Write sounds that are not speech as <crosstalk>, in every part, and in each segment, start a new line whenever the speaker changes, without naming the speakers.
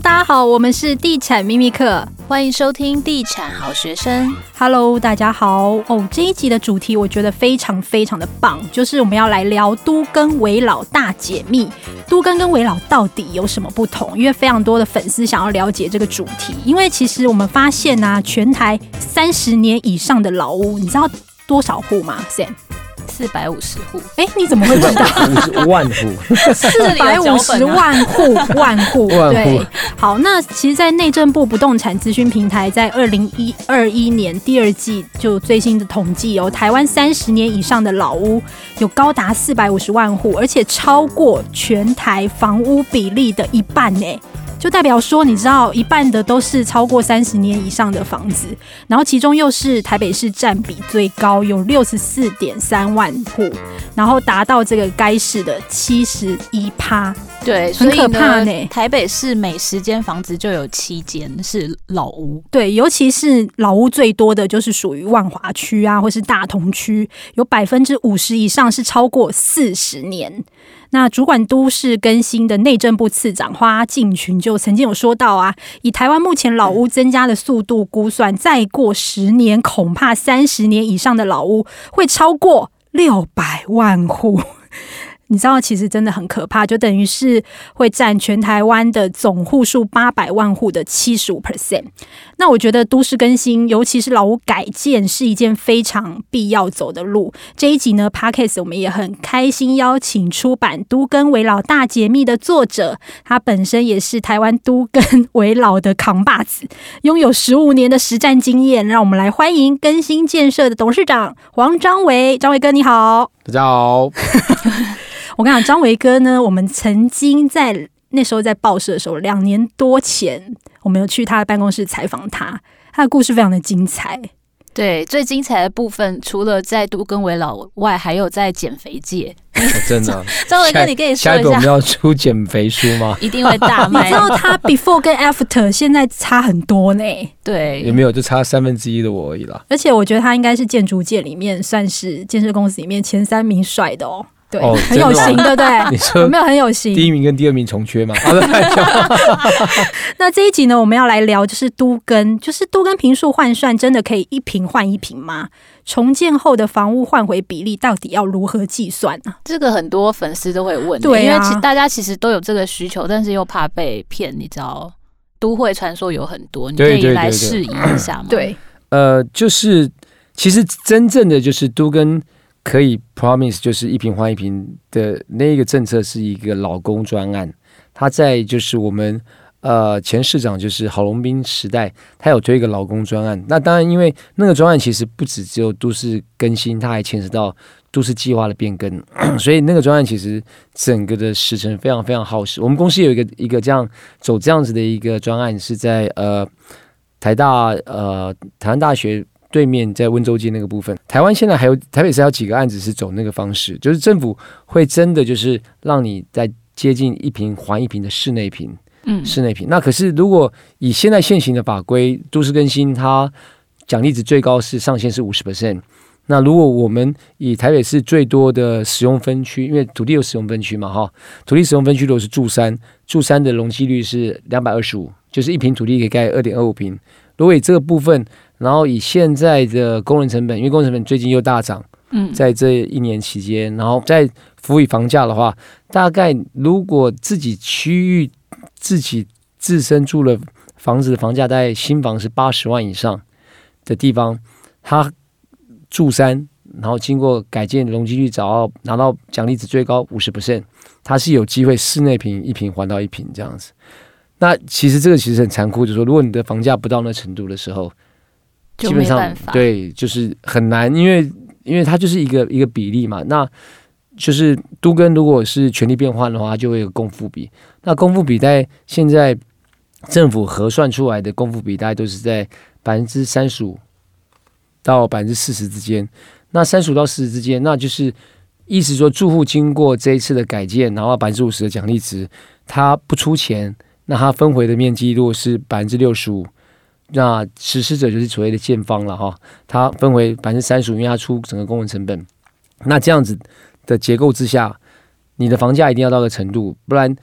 大家好，我们是地产秘密客，
欢迎收听地产好学生。
Hello，大家好哦，这一集的主题我觉得非常非常的棒，就是我们要来聊都更危老大解密。都跟跟危老到底有什么不同？因为非常多的粉丝想要了解这个主题，因为其实我们发现啊，全台三十年以上的老屋，你知道多少户吗？Sam？
四百五十户，
哎，你怎么会知道？
五十万户，
四百五十万户，<laughs> 万户，对。好，那其实，在内政部不动产资讯平台在二零一二一年第二季就最新的统计哦，台湾三十年以上的老屋有高达四百五十万户，而且超过全台房屋比例的一半呢。就代表说，你知道一半的都是超过三十年以上的房子，然后其中又是台北市占比最高，有六十四点三万户，然后达到这个该市的七十一趴。
对，很可怕呢。台北市每十间房子就有七间是老屋。
对，尤其是老屋最多的就是属于万华区啊，或是大同区，有百分之五十以上是超过四十年。那主管都市更新的内政部次长花敬群就曾经有说到啊，以台湾目前老屋增加的速度估算，再过十年，恐怕三十年以上的老屋会超过六百万户。你知道，其实真的很可怕，就等于是会占全台湾的总户数八百万户的七十五 percent。那我觉得都市更新，尤其是老屋改建，是一件非常必要走的路。这一集呢，Podcast 我们也很开心邀请出版《都更为老大解密》的作者，他本身也是台湾都更为老的扛把子，拥有十五年的实战经验。让我们来欢迎更新建设的董事长黄张伟，张伟哥你好，
大家好。
我跟你讲，张维哥呢，我们曾经在那时候在报社的时候，两年多前，我们有去他的办公室采访他，他的故事非常的精彩。
对，最精彩的部分，除了在都更危老外，还有在减肥界。
哦、真的，<laughs>
张维哥，你可以说一下，
下一个我们要出减肥书吗？<laughs>
一定会大卖。
你知道他 <laughs> before 跟 after 现在差很多呢？
对，
也没有？就差三分之一的我而已啦。
而且我觉得他应该是建筑界里面算是建设公司里面前三名帅的哦。对，哦、很有型，对不对？<laughs> 你说有没有很有型？
第一名跟第二名重缺吗？<laughs> <laughs>
那这一集呢，我们要来聊就是都跟，就是都跟平数换算真的可以一平换一平吗？重建后的房屋换回比例到底要如何计算呢、啊？
这个很多粉丝都会问，
对、啊，
因为其大家其实都有这个需求，但是又怕被骗，你知道？都会传说有很多，你可以来试一下吗？
对，对，对，对，
呃，就是其实真正的就是都更。可以 promise 就是一瓶换一瓶的那个政策是一个老公专案，他在就是我们呃前市长就是郝龙斌时代，他有推一个老公专案。那当然，因为那个专案其实不止只有都市更新，它还牵涉到都市计划的变更，<clears throat> 所以那个专案其实整个的时程非常非常耗时。我们公司有一个一个这样走这样子的一个专案，是在呃台大呃台湾大学。对面在温州街那个部分，台湾现在还有台北市还有几个案子是走那个方式，就是政府会真的就是让你在接近一平还一平的室内平，嗯，室内平。那可是如果以现在现行的法规，都市更新它奖励值最高是上限是五十 percent。那如果我们以台北市最多的使用分区，因为土地有使用分区嘛，哈，土地使用分区如果是住三，住三的容积率是两百二十五，就是一平土地可以盖二点二五坪。如果以这个部分。然后以现在的工人成本，因为工人成本最近又大涨，嗯，在这一年期间，然后再辅以房价的话，大概如果自己区域自己自身住了房子的房价，大概新房是八十万以上的地方，他住三，然后经过改建容积率找到拿到奖励值最高五十 percent，他是有机会室内平一平还到一平这样子。那其实这个其实很残酷，就是说如果你的房价不到那程度的时候。基本上对，就是很难，因为因为它就是一个一个比例嘛。那就是都跟如果是权力变换的话，就会有公负比。那公负比在现在政府核算出来的公负比，大概都是在百分之三十五到百分之四十之间。那三十五到四十之间，那就是意思说，住户经过这一次的改建，然后百分之五十的奖励值，他不出钱，那它分回的面积如果是百分之六十五。那实施者就是所谓的建方了哈，它分为百分之三十五，因为它出整个工程成本。那这样子的结构之下，你的房价一定要到个程度，不然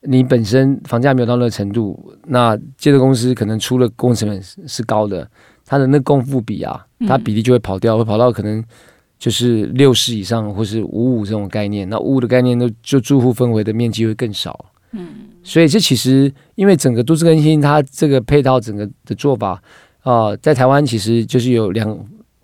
你本身房价没有到那个程度，那建设公司可能出了工程成本是高的，它的那共付比啊，它比例就会跑掉，会跑到可能就是六十以上，或是五五这种概念。那五五的概念都，就住户分回的面积会更少。嗯，所以这其实因为整个都市更新，它这个配套整个的做法啊、在台湾其实就是有两，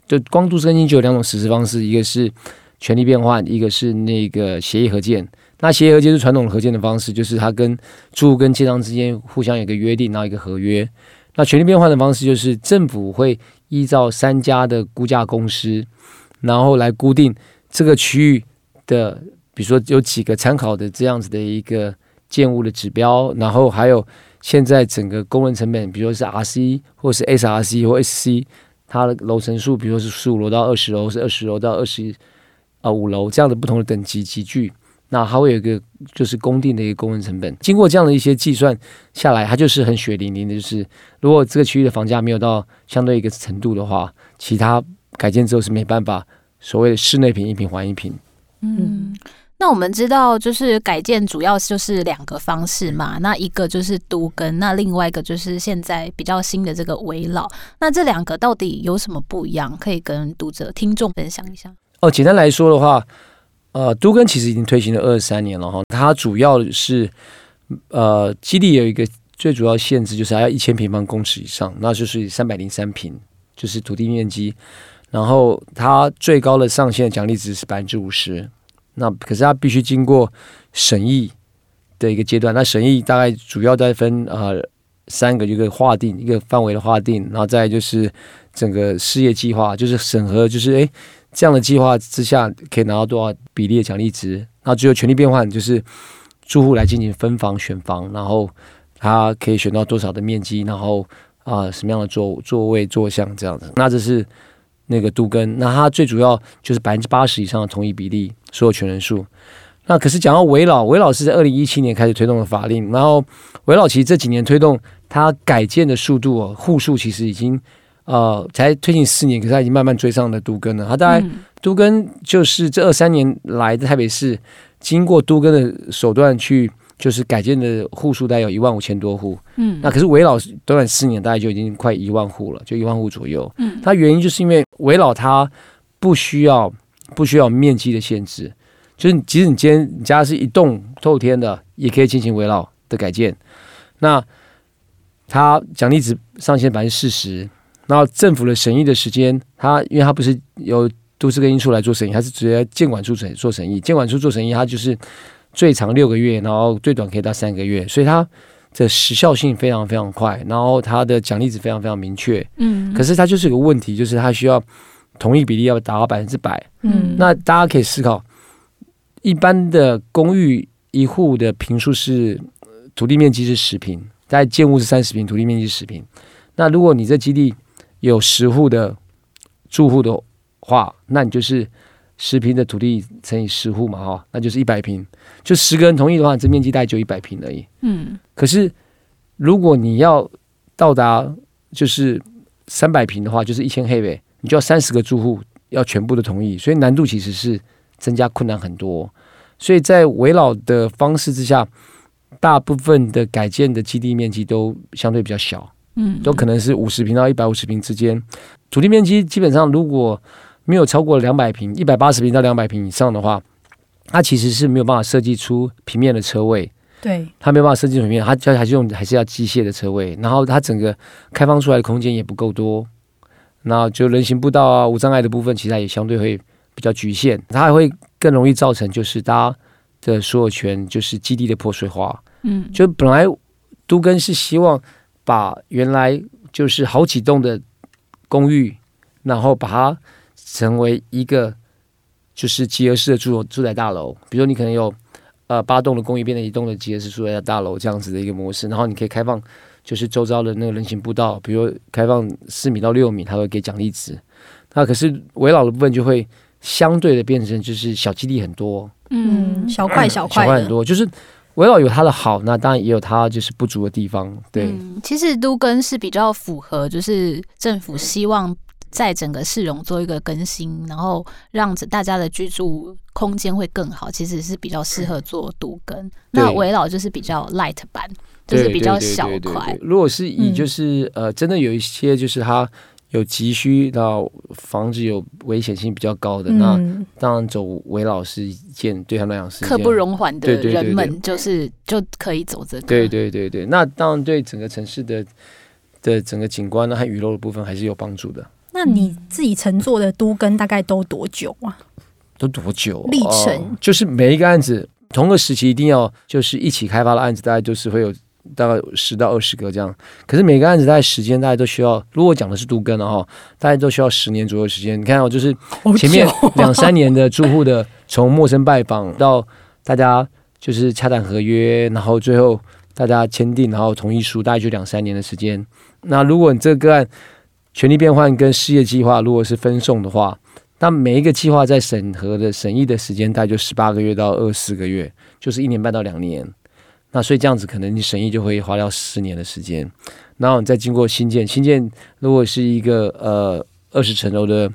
就光都市更新就有两种实施方式，一个是权力变换，一个是那个协议合建。那协议合建是传统的合建的方式，就是它跟住户跟建商之间互相有个约定，然后一个合约。那权利变换的方式就是政府会依照三家的估价公司，然后来固定这个区域的，比如说有几个参考的这样子的一个建物的指标，然后还有现在整个工人成本，比如说是 RC 或是 SRC 或 SC，它的楼层数，比如说是十五楼到二十楼，是二十楼到二十啊五楼这样的不同的等级集聚。那它会有一个就是工地的一个工人成本，经过这样的一些计算下来，它就是很血淋淋的，就是如果这个区域的房价没有到相对一个程度的话，其他改建之后是没办法所谓的室内平一平还一坪。
嗯，那我们知道就是改建主要就是两个方式嘛，那一个就是都跟，那另外一个就是现在比较新的这个围老，那这两个到底有什么不一样？可以跟读者听众分享一下。
哦，简单来说的话。呃，都跟其实已经推行了二十三年了哈，它主要是呃基地有一个最主要限制，就是还要一千平方公尺以上，那就是三百零三平，就是土地面积。然后它最高的上限奖励值是百分之五十，那可是它必须经过审议的一个阶段，那审议大概主要在分呃三个，一个划定一个范围的划定，然后再就是整个事业计划，就是审核，就是哎。这样的计划之下，可以拿到多少比例的奖励值？那只有权利变换，就是住户来进行分房选房，然后他可以选到多少的面积，然后啊、什么样的座座位坐向这样子。那这是那个都更，那它最主要就是百分之八十以上的同意比例所有权人数。那可是讲到韦老，韦老是在二零一七年开始推动的法令，然后韦老其实这几年推动它改建的速度哦，户数其实已经。呃，才推进四年，可是他已经慢慢追上了都更了。他大概都更就是这二三年来的台北市，经过都更的手段去，就是改建的户数大概有一万五千多户。嗯，那可是韦老短短四年，大概就已经快一万户了，就一万户左右。嗯，它原因就是因为韦老它不需要不需要面积的限制，就是即使你今天你家是一栋透天的，也可以进行围绕的改建。那它奖励值上限百分之四十。然后政府的审议的时间，它因为它不是由都市更新处来做审议，他是直接监管处审做审议。监管处做审议，它就是最长六个月，然后最短可以到三个月，所以它的时效性非常非常快，然后它的奖励值非常非常明确。嗯，可是它就是有个问题，就是它需要同意比例要达到百分之百。嗯，那大家可以思考，一般的公寓一户的平数是土地面积是十平，大概建物是三十平，土地面积是十平。那如果你这基地有十户的住户的话，那你就是十平的土地乘以十户嘛，哈，那就是一百平。就十个人同意的话，这面积大概就一百平而已。嗯。可是如果你要到达就是三百平的话，就是一千黑呗，你就要三十个住户要全部的同意，所以难度其实是增加困难很多。所以在围绕的方式之下，大部分的改建的基地面积都相对比较小。嗯，都可能是五十平到一百五十平之间，土地面积基本上如果没有超过两百平，一百八十平到两百平以上的话，它其实是没有办法设计出平面的车位。
对，它
没有办法设计平面，它就还是用还是要机械的车位，然后它整个开放出来的空间也不够多，然后就人行步道啊、无障碍的部分，其实也相对会比较局限，它还会更容易造成就是大家的所有权就是基地的破碎化。嗯，就本来都根是希望。把原来就是好几栋的公寓，然后把它成为一个就是集合式的住住宅大楼。比如说你可能有呃八栋的公寓变成一栋的集合式住宅大楼这样子的一个模式，然后你可以开放就是周遭的那个人行步道，比如开放四米到六米，它会给奖励值。那可是围绕的部分就会相对的变成就是小基地很多，
嗯，小块小块
小块很多，就是。围绕有它的好，那当然也有它就是不足的地方。对，
嗯、其实都跟是比较符合，就是政府希望在整个市容做一个更新，然后让大家的居住空间会更好，其实是比较适合做独根。那围老就是比较 light 版，就是比较小块。
如果是以就是、嗯、呃，真的有一些就是它。有急需到房子有危险性比较高的，嗯、那当然走围老是一件对他们来讲是
刻不容缓的人们，就是就可以走这个。
对对对对，那当然对整个城市的的整个景观呢和雨漏的部分还是有帮助的。
那你自己乘坐的都跟大概都多久啊？
都多久？
历程、
哦、就是每一个案子同个时期一定要就是一起开发的案子，大概就是会有。大概十到二十个这样，可是每个案子大概时间大概都需要，如果讲的是都跟的话，大概都需要十年左右时间。你看哦，就是前面两三年的住户的从陌生拜访到大家就是洽谈合约，然后最后大家签订，然后同意书，大概就两三年的时间。那如果你这个个案权力变换跟事业计划如果是分送的话，那每一个计划在审核的审议的时间大概就十八个月到二十四个月，就是一年半到两年。那所以这样子，可能你审议就会花掉十年的时间，然后你再经过新建，新建如果是一个呃二十层楼的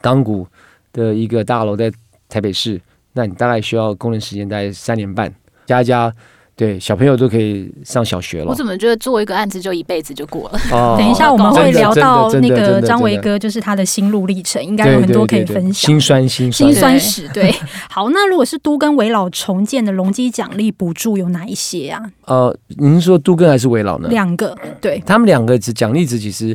钢骨的一个大楼在台北市，那你大概需要工程时间大概三年半，加加。对，小朋友都可以上小学了。
我怎么觉得做一个案子就一辈子就过了？
哦、<laughs>
等一下我们会聊到那个张维哥，就是他的心路历程，应该有很多可以分享。
心酸心
酸，心酸史。对，<laughs> 好，那如果是都更危老重建的容积奖励补助有哪一些啊？
呃，您说都跟还是危老呢？
两个，对，
他们两个值奖励值其实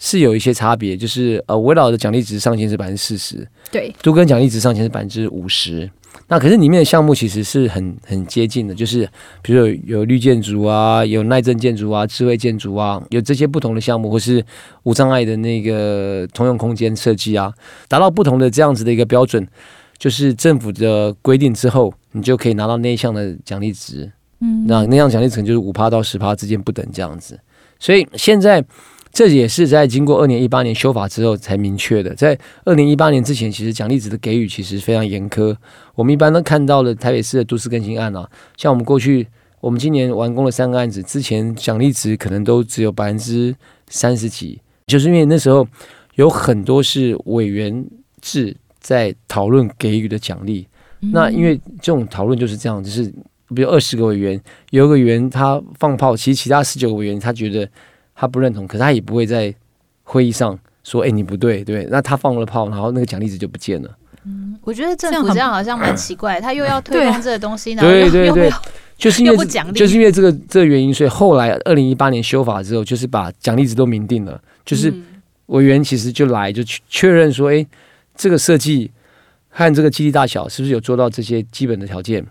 是有一些差别，就是呃，危老的奖励值上限是百分之四十，
对，
都跟奖励值上限是百分之五十。那可是里面的项目其实是很很接近的，就是比如说有，有绿建筑啊，有耐震建筑啊，智慧建筑啊，有这些不同的项目，或是无障碍的那个通用空间设计啊，达到不同的这样子的一个标准，就是政府的规定之后，你就可以拿到那一项的奖励值。嗯，那那项奖励值就是五趴到十趴之间不等这样子，所以现在。这也是在经过二零一八年修法之后才明确的。在二零一八年之前，其实奖励值的给予其实非常严苛。我们一般都看到了台北市的都市更新案啊，像我们过去，我们今年完工了三个案子，之前奖励值可能都只有百分之三十几，就是因为那时候有很多是委员制在讨论给予的奖励。那因为这种讨论就是这样，就是比如二十个委员，有一个委员他放炮，其实其他十九个委员他觉得。他不认同，可是他也不会在会议上说：“哎、欸，你不对，对。”那他放了炮，然后那个奖励值就不见了。
嗯，我觉得政府这样好像蛮奇怪，他又要推动这个东西，
对对对，对，就是因为 <laughs>
不奖励，
就是因为这个这个原因，所以后来二零一八年修法之后，就是把奖励值都明定了，就是委员其实就来就确确认说：“哎、欸，这个设计和这个基地大小是不是有做到这些基本的条件，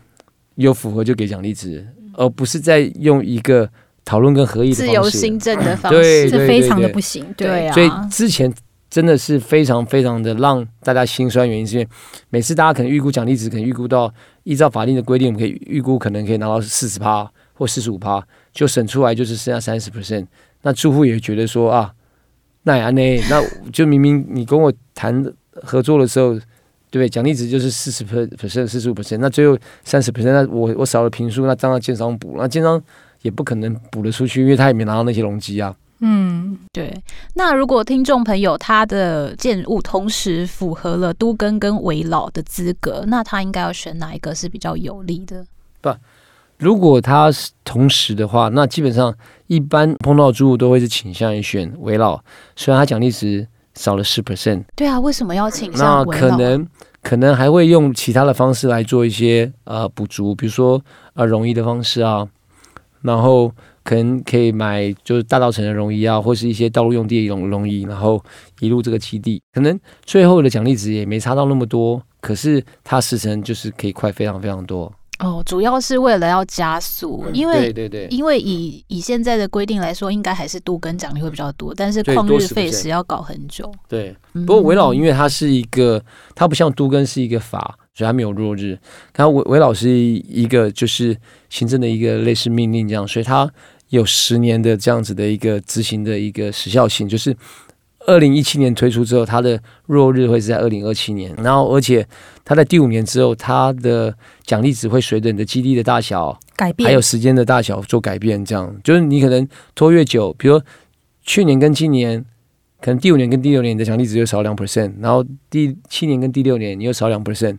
有符合就给奖励值，而不是在用一个。”讨论跟合议的
自由新政的方式，
对，
是非常的不行。对啊，
所以之前真的是非常非常的让大家心酸，原因是因为每次大家可能预估奖励值，可能预估到依照法定的规定，我们可以预估可能可以拿到四十趴或四十五趴，就省出来就是剩下三十 percent。那住户也觉得说啊，那也那那就明明你跟我谈合作的时候，对不对？奖励值就是四十 percent、四十五 percent，那最后三十 percent，那我我少了评数，那当然建商补，那建商。也不可能补得出去，因为他也没拿到那些容积啊。
嗯，对。那如果听众朋友他的建物同时符合了都更跟围老的资格，那他应该要选哪一个是比较有利的？
不，如果他是同时的话，那基本上一般碰到的住户都会是倾向于选围老，虽然他奖励值少了十 percent。
对啊，为什么要倾向危老？
那可能可能还会用其他的方式来做一些呃补足，比如说呃容易的方式啊。然后可能可以买就是大稻埕的容易啊，或是一些道路用地的容容易，然后移入这个基地，可能最后的奖励值也没差到那么多，可是它时程就是可以快非常非常多。
哦，主要是为了要加速，因为
对对对，
因为以以现在的规定来说，应该还是都更奖励会比较多，但是旷日费时要搞很久。
对，不过围老因为它是一个，它不像都更是一个法。所以他没有落日，他韦韦老师一个就是行政的一个类似命令这样，所以他有十年的这样子的一个执行的一个时效性，就是二零一七年推出之后，它的落日会是在二零二七年，然后而且它在第五年之后，它的奖励值会随着你的基地的大小
改变，
还有时间的大小做改变，这样。就是你可能拖越久，比如去年跟今年可能第五年跟第六年你的奖励值就少两 percent，然后第七年跟第六年你又少两 percent，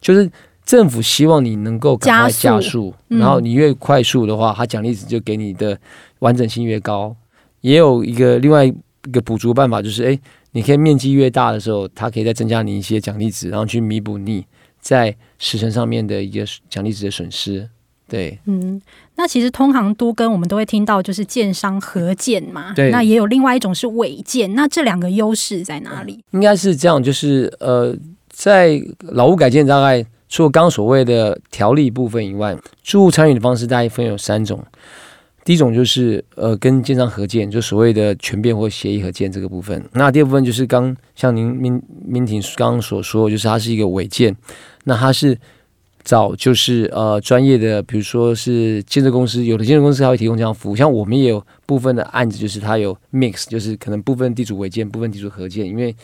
就是政府希望你能够赶快加速，然后你越快速的话，它奖励值就给你的完整性越高。也有一个另外一个补足办法，就是诶，你可以面积越大的时候，它可以再增加你一些奖励值，然后去弥补你在时程上面的一个奖励值的损失。对，
嗯，那其实通航都跟我们都会听到就是建商合建嘛，
对，
那也有另外一种是违建，那这两个优势在哪里？
应该是这样，就是呃，在老屋改建大概除了刚刚所谓的条例部分以外，住户参与的方式大概分有三种。第一种就是呃跟建商合建，就所谓的权变或协议合建这个部分。那第二部分就是刚像您明明庭刚刚所说，就是它是一个违建，那它是。找就是呃专业的，比如说是建设公司，有的建设公司它会提供这样服务。像我们也有部分的案子，就是它有 mix，就是可能部分地主违建，部分地主合建，因为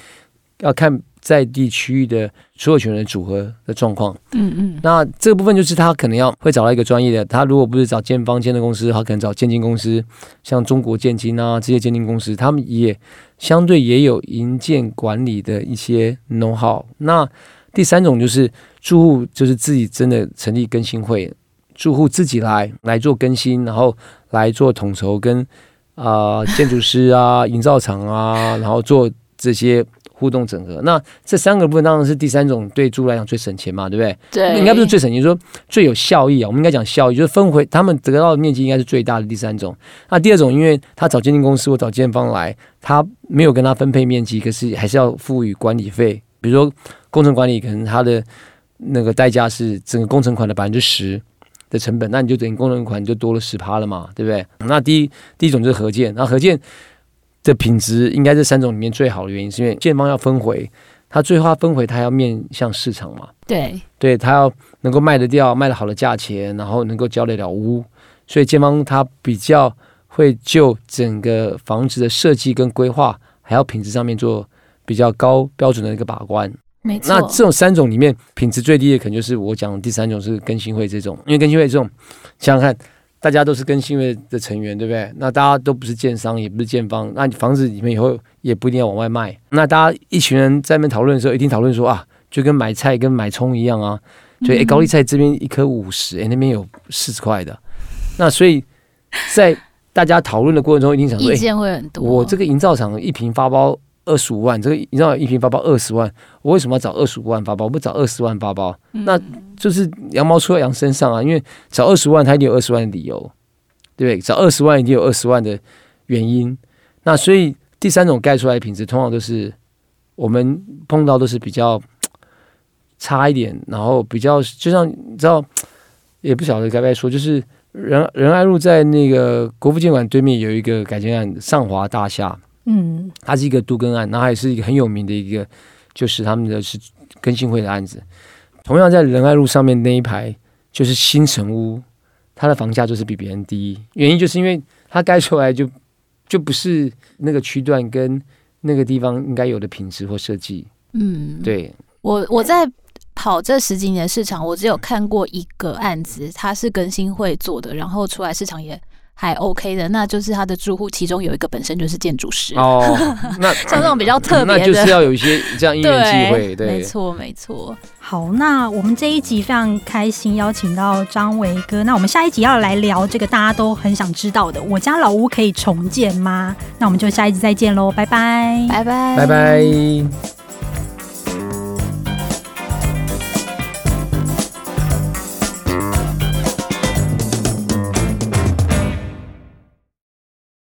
要看在地区域的所有权人组合的状况。嗯嗯。那这个部分就是他可能要会找到一个专业的，他如果不是找建方建设公司，他可能找建金公司，像中国建金啊这些建金公司，他们也相对也有营建管理的一些 know how。那第三种就是住户就是自己真的成立更新会，住户自己来来做更新，然后来做统筹跟啊、呃、建筑师啊、<laughs> 营造厂啊，然后做这些互动整合。那这三个部分当然是第三种对住户来讲最省钱嘛，对不对？
对，
应该不是最省钱，就是说最有效益啊。我们应该讲效益，就是分回他们得到的面积应该是最大的第三种。那第二种，因为他找鉴定公司或找建方来，他没有跟他分配面积，可是还是要付予管理费。比如说工程管理，可能它的那个代价是整个工程款的百分之十的成本，那你就等于工程款就多了十趴了嘛，对不对？那第一第一种就是合建，那合建的品质应该这三种里面最好的原因，是因为建方要分回，他最后分回他要面向市场嘛，
对，
对他要能够卖得掉，卖得好的价钱，然后能够交得了屋，所以建方他比较会就整个房子的设计跟规划，还有品质上面做。比较高标准的一个把关，
没错。
那这种三种里面，品质最低的可能就是我讲的第三种是更新会这种，因为更新会这种，想想看，大家都是更新会的成员，对不对？那大家都不是建商，也不是建方，那你房子里面以后也不一定要往外卖。那大家一群人在那边讨论的时候，一定讨论说啊，就跟买菜跟买葱一样啊，<laughs> 就哎、欸、高丽菜这边一颗五十，哎那边有四十块的。那所以在大家讨论的过程中，一定想说，
意见会很多。
我这个营造厂一瓶发包。二十五万，这个你知道一瓶发包二十万，我为什么要找二十五万发包？我不找二十万发包，嗯、那就是羊毛出在羊身上啊！因为找二十万，他一定有二十万的理由，对不对？找二十万一定有二十万的原因。那所以第三种盖出来的品质，通常都是我们碰到都是比较差一点，然后比较就像你知道，也不晓得该不该说，就是仁仁爱路在那个国父纪念馆对面有一个改建案，上华大厦。嗯，它是一个杜根案，那还是一个很有名的一个，就是他们的是更新会的案子。同样在仁爱路上面那一排，就是新城屋，它的房价就是比别人低，原因就是因为它盖出来就就不是那个区段跟那个地方应该有的品质或设计。嗯，对，
我我在跑这十几年市场，我只有看过一个案子，它是更新会做的，然后出来市场也。还 OK 的，那就是他的住户，其中有一个本身就是建筑师
哦。<laughs> 那
像这种比较特别的，
那就是要有一些这样因缘际会，对，
没错没错。
好，那我们这一集非常开心邀请到张维哥。那我们下一集要来聊这个大家都很想知道的，我家老屋可以重建吗？那我们就下一集再见喽，拜拜，
拜拜，
拜拜。